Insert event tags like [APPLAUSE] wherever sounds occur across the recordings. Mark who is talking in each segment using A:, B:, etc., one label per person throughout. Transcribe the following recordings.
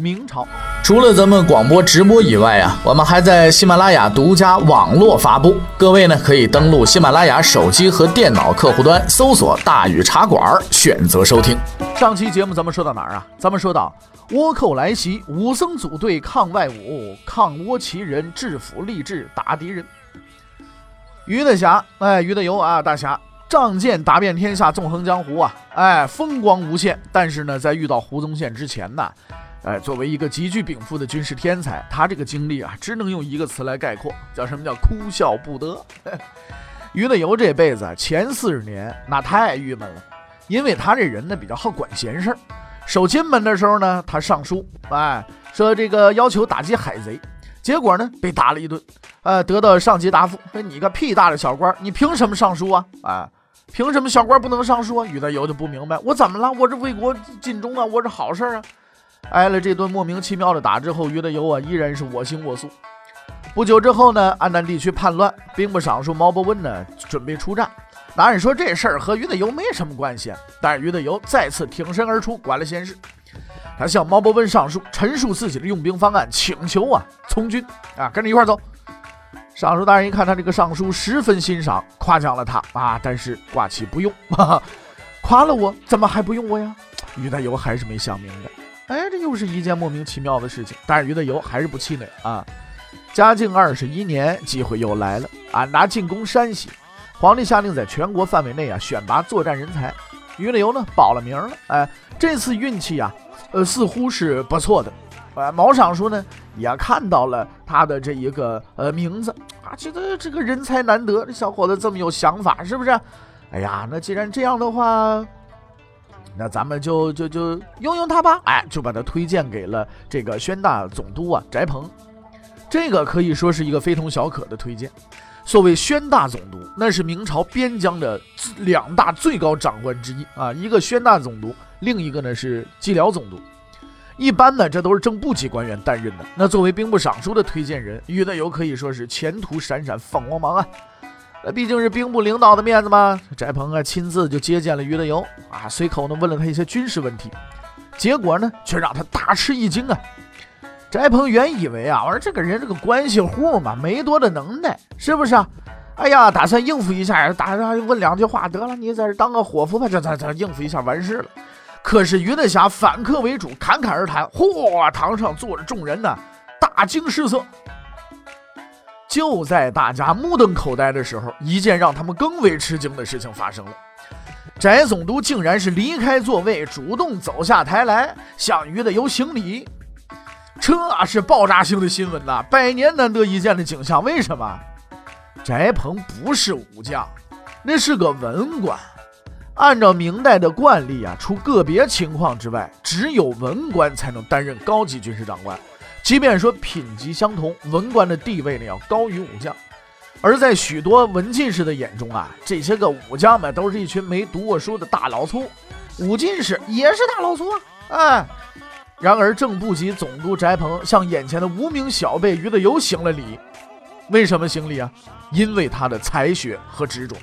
A: 明朝
B: 除了咱们广播直播以外啊，我们还在喜马拉雅独家网络发布。各位呢，可以登录喜马拉雅手机和电脑客户端，搜索“大禹茶馆”，选择收听。
A: 上期节目咱们说到哪儿啊？咱们说到倭寇来袭，武僧组队抗外侮，抗倭齐人，制服励志打敌人。于大侠，哎，于德游啊，大侠，仗剑打遍天下，纵横江湖啊，哎，风光无限。但是呢，在遇到胡宗宪之前呢？哎，作为一个极具禀赋的军事天才，他这个经历啊，只能用一个词来概括，叫什么叫哭笑不得。[LAUGHS] 于德游这辈子前四十年那太郁闷了，因为他这人呢比较好管闲事儿。守金门的时候呢，他上书，哎，说这个要求打击海贼，结果呢被打了一顿，呃，得到上级答复说你个屁大的小官，你凭什么上书啊？啊，凭什么小官不能上书啊？于德游就不明白，我怎么了？我这为国尽忠啊，我这好事儿啊。挨了这顿莫名其妙的打之后，于德友啊依然是我行我素。不久之后呢，安南地区叛乱，兵部尚书毛伯温呢准备出战。那按说这事儿和于德友没什么关系，但是于德友再次挺身而出，管了闲事。他向毛伯温上书，陈述自己的用兵方案，请求啊从军啊跟着一块走。尚书大人一看他这个上书，十分欣赏，夸奖了他啊，但是挂起不用。[LAUGHS] 夸了我，怎么还不用我呀？于德友还是没想明白。哎，这又是一件莫名其妙的事情，但是于德游还是不气馁啊。嘉靖二十一年，机会又来了，俺拿进攻山西，皇帝下令在全国范围内啊选拔作战人才，于德游呢报了名了。哎，这次运气啊，呃，似乎是不错的。呃，毛尚书呢也看到了他的这一个呃名字啊，觉得这个人才难得，这小伙子这么有想法，是不是？哎呀，那既然这样的话。那咱们就就就用用他吧，哎，就把他推荐给了这个宣大总督啊，翟鹏。这个可以说是一个非同小可的推荐。所谓宣大总督，那是明朝边疆的两大最高长官之一啊，一个宣大总督，另一个呢是蓟辽总督。一般呢，这都是正部级官员担任的。那作为兵部尚书的推荐人，于德友可以说是前途闪闪放光芒啊。那毕竟是兵部领导的面子嘛，翟鹏啊亲自就接见了于德游啊，随口呢问了他一些军事问题，结果呢却让他大吃一惊啊。翟鹏原以为啊，我说这个人这个关系户嘛，没多大能耐，是不是啊？哎呀，打算应付一下，打算问两句话得了，你在这当个伙夫吧，就咱咱应付一下完事了。可是于德侠反客为主，侃侃而谈，嚯，堂上坐着众人呢，大惊失色。就在大家目瞪口呆的时候，一件让他们更为吃惊的事情发生了。翟总督竟然是离开座位，主动走下台来向于的游行礼。这是爆炸性的新闻呐，百年难得一见的景象。为什么？翟鹏不是武将，那是个文官。按照明代的惯例啊，除个别情况之外，只有文官才能担任高级军事长官。即便说品级相同，文官的地位呢要高于武将，而在许多文进士的眼中啊，这些个武将们都是一群没读过书的大老粗，武进士也是大老粗啊！哎，然而正部级总督翟鹏向眼前的无名小辈于德游行了礼，为什么行礼啊？因为他的才学和执着。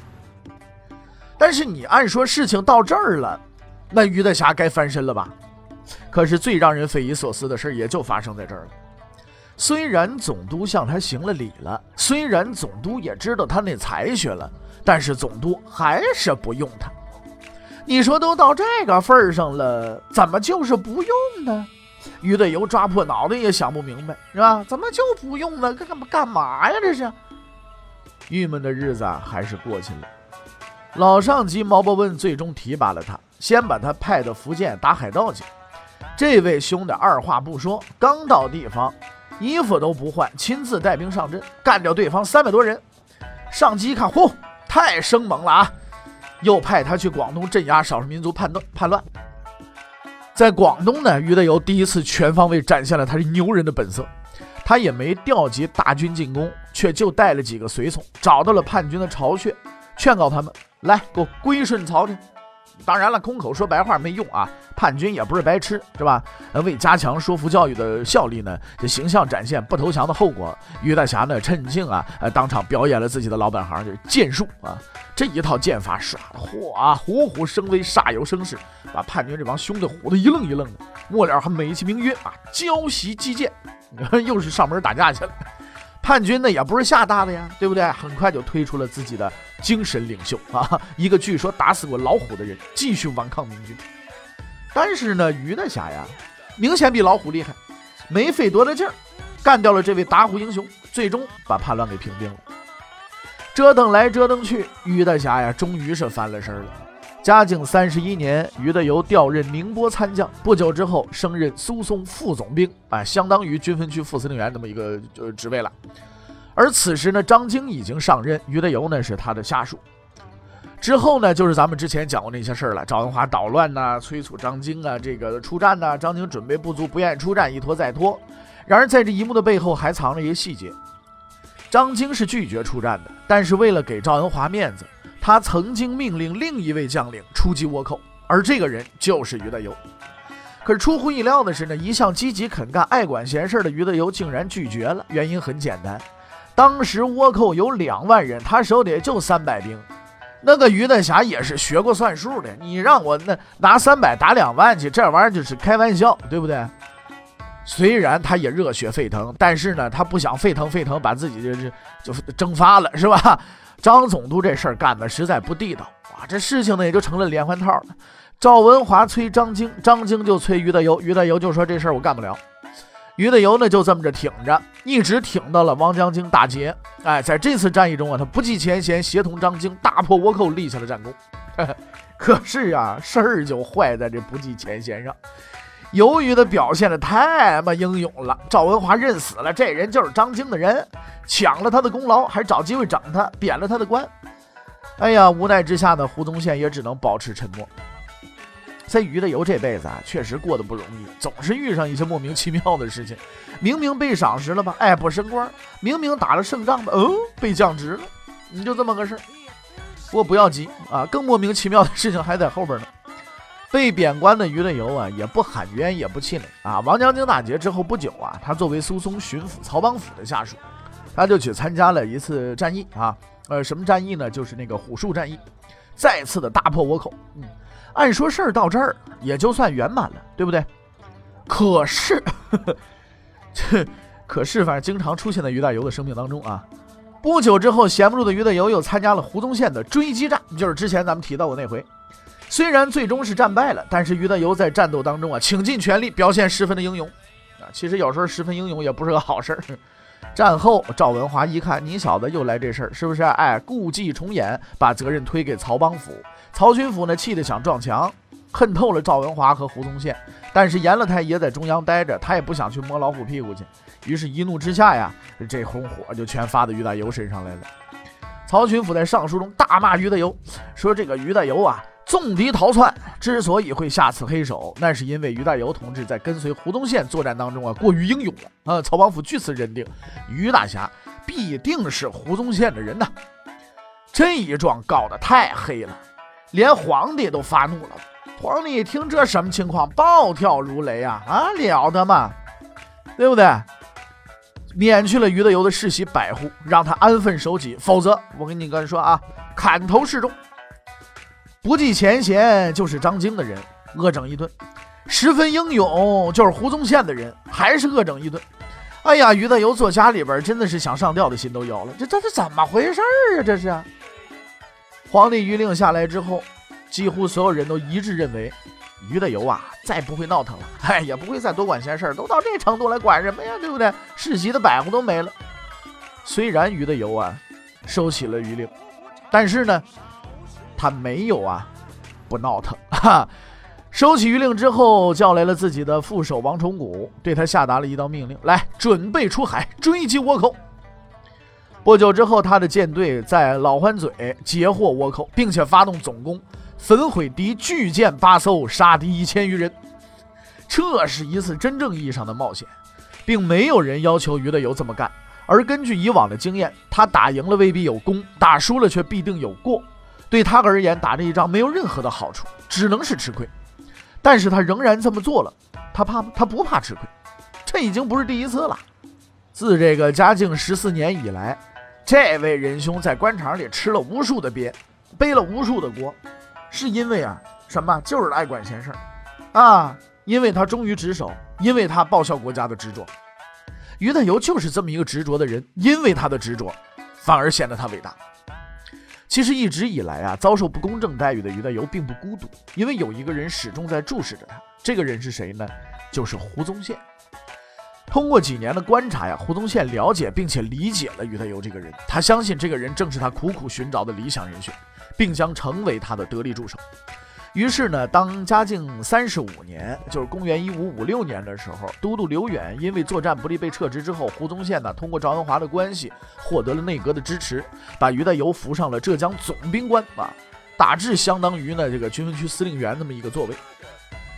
A: 但是你按说事情到这儿了，那于大侠该翻身了吧？可是最让人匪夷所思的事也就发生在这儿了。虽然总督向他行了礼了，虽然总督也知道他那才学了，但是总督还是不用他。你说都到这个份儿上了，怎么就是不用呢？于德游抓破脑袋也想不明白，是吧？怎么就不用呢？干干嘛呀？这是。郁闷的日子还是过去了。老上级毛伯温最终提拔了他，先把他派到福建打海盗去。这位兄弟二话不说，刚到地方，衣服都不换，亲自带兵上阵，干掉对方三百多人。上级一看，嚯，太生猛了啊！又派他去广东镇压少数民族叛乱。叛乱，在广东呢，于德友第一次全方位展现了他是牛人的本色。他也没调集大军进攻，却就带了几个随从，找到了叛军的巢穴，劝告他们来，给我归顺朝廷。当然了，空口说白话没用啊，叛军也不是白痴，是吧？呃，为加强说服教育的效力呢，这形象展现不投降的后果。于大侠呢，趁庆啊，当场表演了自己的老本行，就是剑术啊。这一套剑法耍的，嚯啊，虎虎生威，煞有声势，把叛军这帮兄弟唬得一愣一愣的。末了还美其名曰啊，交习击剑，[LAUGHS] 又是上门打架去了。叛军呢也不是吓大的呀，对不对？很快就推出了自己的精神领袖啊，[LAUGHS] 一个据说打死过老虎的人，继续顽抗明军。但是呢，于大侠呀，明显比老虎厉害，没费多大劲儿，干掉了这位打虎英雄，最终把叛乱给平定了。折腾来折腾去，于大侠呀，终于是翻了身了。嘉靖三十一年，于德猷调任宁波参将，不久之后升任苏松副总兵，啊，相当于军分区副司令员这么一个呃职位了。而此时呢，张京已经上任，于德猷呢是他的下属。之后呢，就是咱们之前讲过那些事儿了，赵文华捣乱呐，催促张京啊，这个出战呐，张京准备不足，不愿意出战，一拖再拖。然而在这一幕的背后，还藏着一个细节：张京是拒绝出战的，但是为了给赵文华面子。他曾经命令另一位将领出击倭寇，而这个人就是于德猷。可是出乎意料的是呢，一向积极肯干、爱管闲事的于德猷竟然拒绝了。原因很简单，当时倭寇有两万人，他手里就三百兵。那个于大侠也是学过算术的，你让我那拿三百打两万去，这玩意儿就是开玩笑，对不对？虽然他也热血沸腾，但是呢，他不想沸腾沸腾，把自己就是就蒸发了，是吧？张总督这事儿干的实在不地道啊！这事情呢也就成了连环套了。赵文华催张京，张京就催于大猷，于大猷就说这事儿我干不了。于大猷呢就这么着挺着，一直挺到了王将军大捷。哎，在这次战役中啊，他不计前嫌，协同张京大破倭寇，立下了战功。[LAUGHS] 可是啊，事儿就坏在这不计前嫌上。由于他表现的太妈英勇了，赵文华认死了，这人就是张京的人，抢了他的功劳，还找机会整他，贬了他的官。哎呀，无奈之下呢，胡宗宪也只能保持沉默。这于德猷这辈子啊，确实过得不容易，总是遇上一些莫名其妙的事情。明明被赏识了吧，哎，不升官；明明打了胜仗吧，哦，被降职了。你就这么个事儿。不过不要急啊，更莫名其妙的事情还在后边呢。被贬官的于德猷啊，也不喊冤，也不气馁啊。王将军大捷之后不久啊，他作为苏松巡抚曹邦府的下属，他就去参加了一次战役啊。呃，什么战役呢？就是那个虎树战役，再次的大破倭寇。嗯，按说事儿到这儿也就算圆满了，对不对？可是，呵呵这可是反正经常出现在于大猷的生命当中啊。不久之后，闲不住的于德猷又参加了胡宗宪的追击战，就是之前咱们提到过那回。虽然最终是战败了，但是于德猷在战斗当中啊，倾尽全力，表现十分的英勇啊。其实有时候十分英勇也不是个好事儿。战后，赵文华一看你小子又来这事儿，是不是？哎，故伎重演，把责任推给曹邦府。曹巡抚呢，气得想撞墙，恨透了赵文华和胡宗宪。但是严老太爷在中央待着，他也不想去摸老虎屁股去。于是，一怒之下呀，这红火就全发到于大猷身上来了。曹巡抚在上书中大骂于大猷，说这个于大猷啊。纵敌逃窜，之所以会下此黑手，那是因为于大猷同志在跟随胡宗宪作战当中啊，过于英勇了啊。曹邦府据此认定，于大侠必定是胡宗宪的人呐。这一状告的太黑了，连皇帝都发怒了。皇帝一听这什么情况，暴跳如雷啊啊，了得嘛，对不对？免去了于大猷的世袭百户，让他安分守己，否则我跟你哥说啊，砍头示众。不计前嫌就是张京的人，恶整一顿；十分英勇就是胡宗宪的人，还是恶整一顿。哎呀，于德猷坐家里边真的是想上吊的心都有了。这这这怎么回事儿啊？这是皇帝谕令下来之后，几乎所有人都一致认为，于德猷啊再不会闹腾了，哎，也不会再多管闲事儿都到这程度来管什么呀？对不对？世袭的百户都没了。虽然于德猷啊收起了谕令，但是呢。他没有啊，不闹腾 [LAUGHS] 哈。收起谕令之后，叫来了自己的副手王崇古，对他下达了一道命令：来，准备出海追击倭寇。不久之后，他的舰队在老欢嘴截获倭寇，并且发动总攻，焚毁敌巨舰八艘，杀敌一千余人。这是一次真正意义上的冒险。并没有人要求于德友这么干。而根据以往的经验，他打赢了未必有功，打输了却必定有过。对他而言，打这一仗没有任何的好处，只能是吃亏。但是他仍然这么做了，他怕吗？他不怕吃亏，这已经不是第一次了。自这个嘉靖十四年以来，这位仁兄在官场里吃了无数的鳖，背了无数的锅，是因为啊什么？就是爱管闲事儿啊！因为他忠于职守，因为他报效国家的执着。于大猷就是这么一个执着的人，因为他的执着，反而显得他伟大。其实一直以来啊，遭受不公正待遇的于大猷并不孤独，因为有一个人始终在注视着他。这个人是谁呢？就是胡宗宪。通过几年的观察呀，胡宗宪了解并且理解了于大猷这个人，他相信这个人正是他苦苦寻找的理想人选，并将成为他的得力助手。于是呢，当嘉靖三十五年，就是公元一五五六年的时候，都督刘远因为作战不利被撤职之后，胡宗宪呢通过赵文华的关系获得了内阁的支持，把于大猷扶上了浙江总兵官啊，大致相当于呢这个军分区司令员那么一个座位。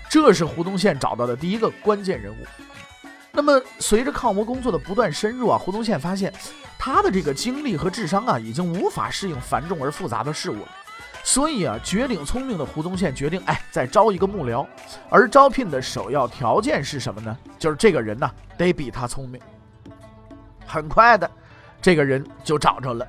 A: 这是胡宗宪找到的第一个关键人物。那么随着抗倭工作的不断深入啊，胡宗宪发现他的这个精力和智商啊，已经无法适应繁重而复杂的事物了。所以啊，绝顶聪明的胡宗宪决定，哎，再招一个幕僚，而招聘的首要条件是什么呢？就是这个人呢，得比他聪明。很快的，这个人就找着了。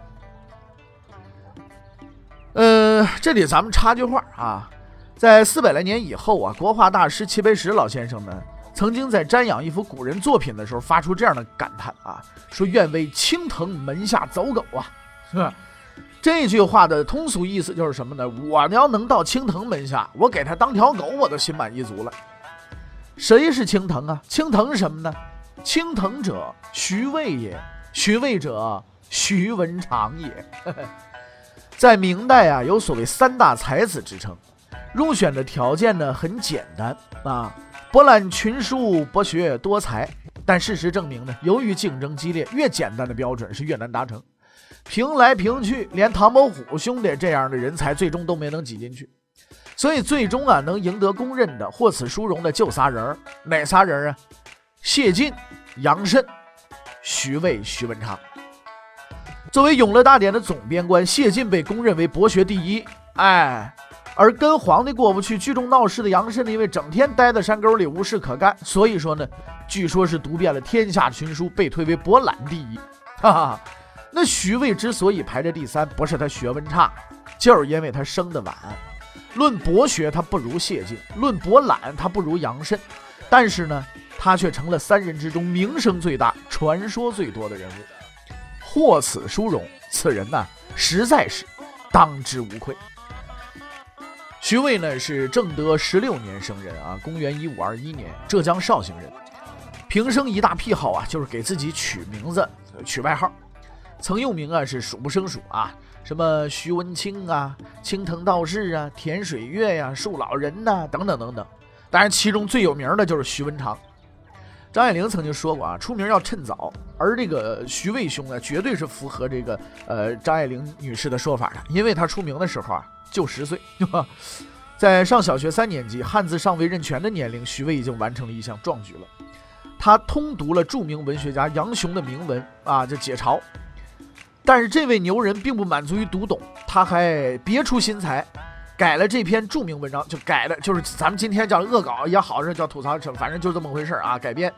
A: 呃，这里咱们插句话啊，在四百来年以后啊，国画大师齐白石老先生呢，曾经在瞻仰一幅古人作品的时候，发出这样的感叹啊，说愿为青藤门下走狗啊，是吧？这句话的通俗意思就是什么呢？我呢要能到青藤门下，我给他当条狗，我都心满意足了。谁是青藤啊？青藤是什么呢？青藤者，徐渭也。徐渭者，徐文长也。[LAUGHS] 在明代啊，有所谓三大才子之称，入选的条件呢很简单啊，博览群书，博学多才。但事实证明呢，由于竞争激烈，越简单的标准是越难达成。评来评去，连唐伯虎兄弟这样的人才最终都没能挤进去，所以最终啊，能赢得公认的获此殊荣的就仨人儿哪仨人啊？谢晋、杨慎、徐渭、徐文长。作为《永乐大典》的总编官，谢晋被公认为博学第一，哎，而跟皇帝过不去、聚众闹事的杨慎呢，因为整天待在山沟里无事可干，所以说呢，据说是读遍了天下群书，被推为博览第一，哈哈。那徐渭之所以排在第三，不是他学问差，就是因为他生得晚。论博学，他不如谢晋；论博览，他不如杨慎。但是呢，他却成了三人之中名声最大、传说最多的人物。获此殊荣，此人呢，实在是当之无愧。徐渭呢，是正德十六年生人啊，公元一五二一年，浙江绍兴人。平生一大癖好啊，就是给自己取名字、取外号。曾用名啊是数不胜数啊，什么徐文清啊、青藤道士啊、田水月呀、树老人呐等等等等。当然，其中最有名的就是徐文长。张爱玲曾经说过啊，出名要趁早，而这个徐渭兄呢，绝对是符合这个呃张爱玲女士的说法的，因为他出名的时候啊就十岁，对吧在上小学三年级，汉字尚未认全的年龄，徐渭已经完成了一项壮举了。他通读了著名文学家杨雄的铭文啊，就解嘲。但是这位牛人并不满足于读懂，他还别出心裁，改了这篇著名文章，就改了，就是咱们今天叫恶搞也好，是叫吐槽，反正就是这么回事儿啊。改编，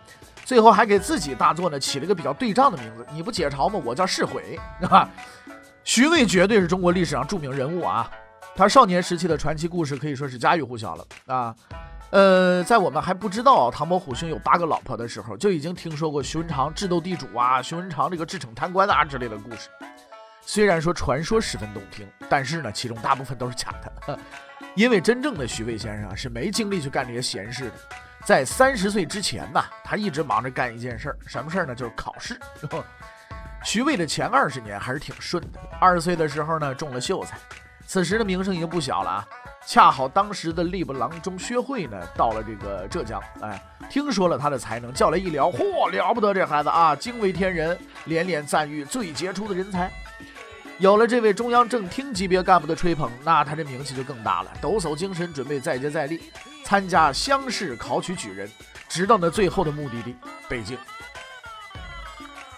A: 最后还给自己大作呢起了个比较对仗的名字。你不解嘲吗？我叫释悔，啊。徐渭绝对是中国历史上著名人物啊，他少年时期的传奇故事可以说是家喻户晓了啊。呃，在我们还不知道唐伯虎兄有八个老婆的时候，就已经听说过徐文长智斗地主啊，徐文长这个智惩贪官啊之类的故事。虽然说传说十分动听，但是呢，其中大部分都是假的。因为真正的徐渭先生是没精力去干这些闲事的。在三十岁之前呢，他一直忙着干一件事儿，什么事儿呢？就是考试。[LAUGHS] 徐渭的前二十年还是挺顺的。二十岁的时候呢，中了秀才，此时的名声已经不小了啊。恰好当时的吏部郎中薛慧呢，到了这个浙江，哎，听说了他的才能，叫来一聊，嚯，了不得，这孩子啊，惊为天人，连连赞誉最杰出的人才。有了这位中央正厅级别干部的吹捧，那他这名气就更大了，抖擞精神，准备再接再厉，参加乡试考取举人，直到那最后的目的地北京。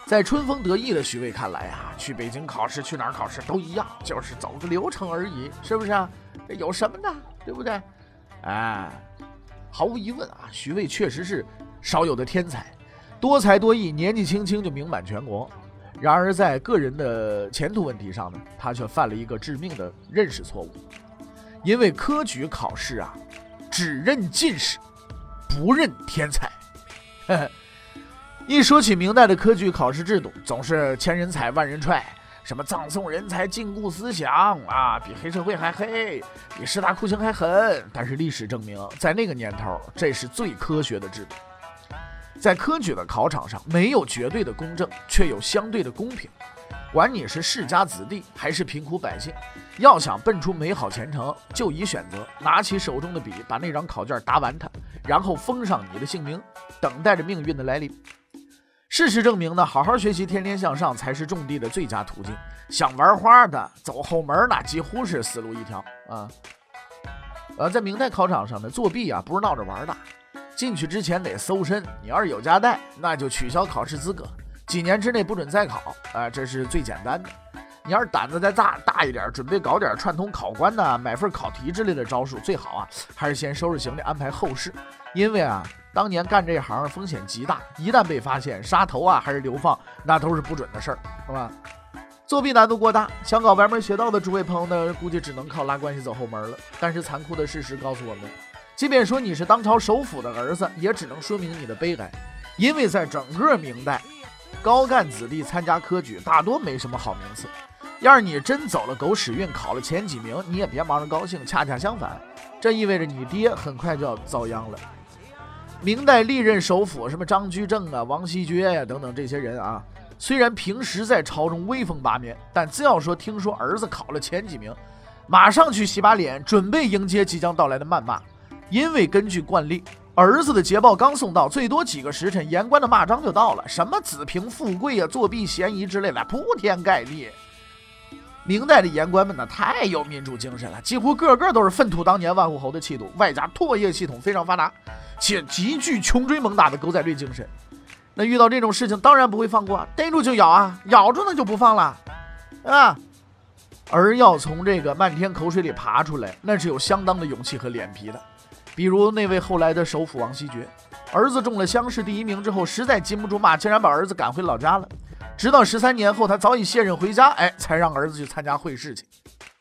A: 在春风得意的徐渭看来啊，去北京考试，去哪儿考试都一样，就是走个流程而已，是不是啊？这有什么呢？对不对？哎，毫无疑问啊，徐渭确实是少有的天才，多才多艺，年纪轻轻就名满全国。然而在个人的前途问题上呢，他却犯了一个致命的认识错误，因为科举考试啊，只认进士，[LAUGHS] 不认天才。一说起明代的科举考试制度，总是千人踩万人踹，什么葬送人才、禁锢思想啊，比黑社会还黑，比十大酷刑还狠。但是历史证明，在那个年头，这是最科学的制度。在科举的考场上，没有绝对的公正，却有相对的公平。管你是世家子弟还是贫苦百姓，要想奔出美好前程，就宜选择拿起手中的笔，把那张考卷答完它，然后封上你的姓名，等待着命运的来临。事实证明呢，好好学习，天天向上才是种地的最佳途径。想玩花的，走后门那几乎是死路一条啊。呃，在明代考场上呢，作弊啊不是闹着玩的，进去之前得搜身。你要是有家带，那就取消考试资格，几年之内不准再考。啊，这是最简单的。你要是胆子再大大一点，准备搞点串通考官呢，买份考题之类的招数，最好啊，还是先收拾行李安排后事，因为啊。当年干这行风险极大，一旦被发现，杀头啊还是流放，那都是不准的事儿，是吧？作弊难度过大，想搞歪门邪道的诸位朋友呢，估计只能靠拉关系走后门了。但是残酷的事实告诉我们，即便说你是当朝首辅的儿子，也只能说明你的悲哀，因为在整个明代，高干子弟参加科举大多没什么好名次。要是你真走了狗屎运，考了前几名，你也别忙着高兴，恰恰相反，这意味着你爹很快就要遭殃了。明代历任首辅，什么张居正啊、王希爵呀等等这些人啊，虽然平时在朝中威风八面，但只要说听说儿子考了前几名，马上去洗把脸，准备迎接即将到来的谩骂。因为根据惯例，儿子的捷报刚送到，最多几个时辰，言官的骂章就到了，什么子凭富贵啊、作弊嫌疑之类的，铺天盖地。明代的言官们呢，太有民主精神了，几乎个个都是粪土当年万户侯的气度，外加唾液系统非常发达，且极具穷追猛打的狗仔队精神。那遇到这种事情，当然不会放过，逮住就咬啊，咬住那就不放了啊。而要从这个漫天口水里爬出来，那是有相当的勇气和脸皮的。比如那位后来的首辅王希爵，儿子中了乡试第一名之后，实在禁不住骂，竟然把儿子赶回老家了。直到十三年后，他早已卸任回家，哎，才让儿子去参加会试去。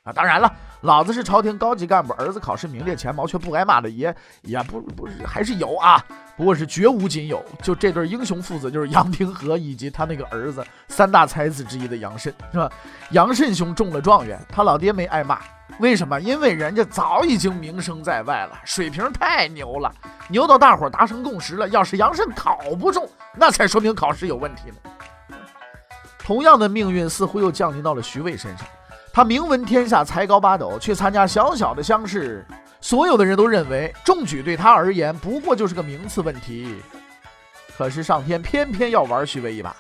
A: 啊，当然了，老子是朝廷高级干部，儿子考试名列前茅却不挨骂的也也不不是还是有啊，不过是绝无仅有。就这对英雄父子，就是杨廷和以及他那个儿子三大才子之一的杨慎，是吧？杨慎兄中了状元，他老爹没挨骂，为什么？因为人家早已经名声在外了，水平太牛了，牛到大伙达成共识了。要是杨慎考不中，那才说明考试有问题呢。同样的命运似乎又降临到了徐渭身上。他名闻天下，才高八斗，去参加小小的乡试，所有的人都认为中举对他而言不过就是个名次问题。可是上天偏偏要玩徐渭一把。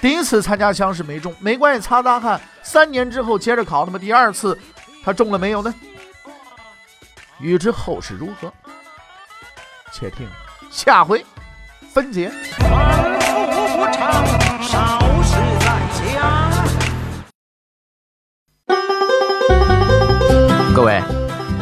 A: 第一次参加乡试没中，没关系，擦擦汗。三年之后接着考，那么第二次他中了没有呢？欲知后事如何，且听下回分解。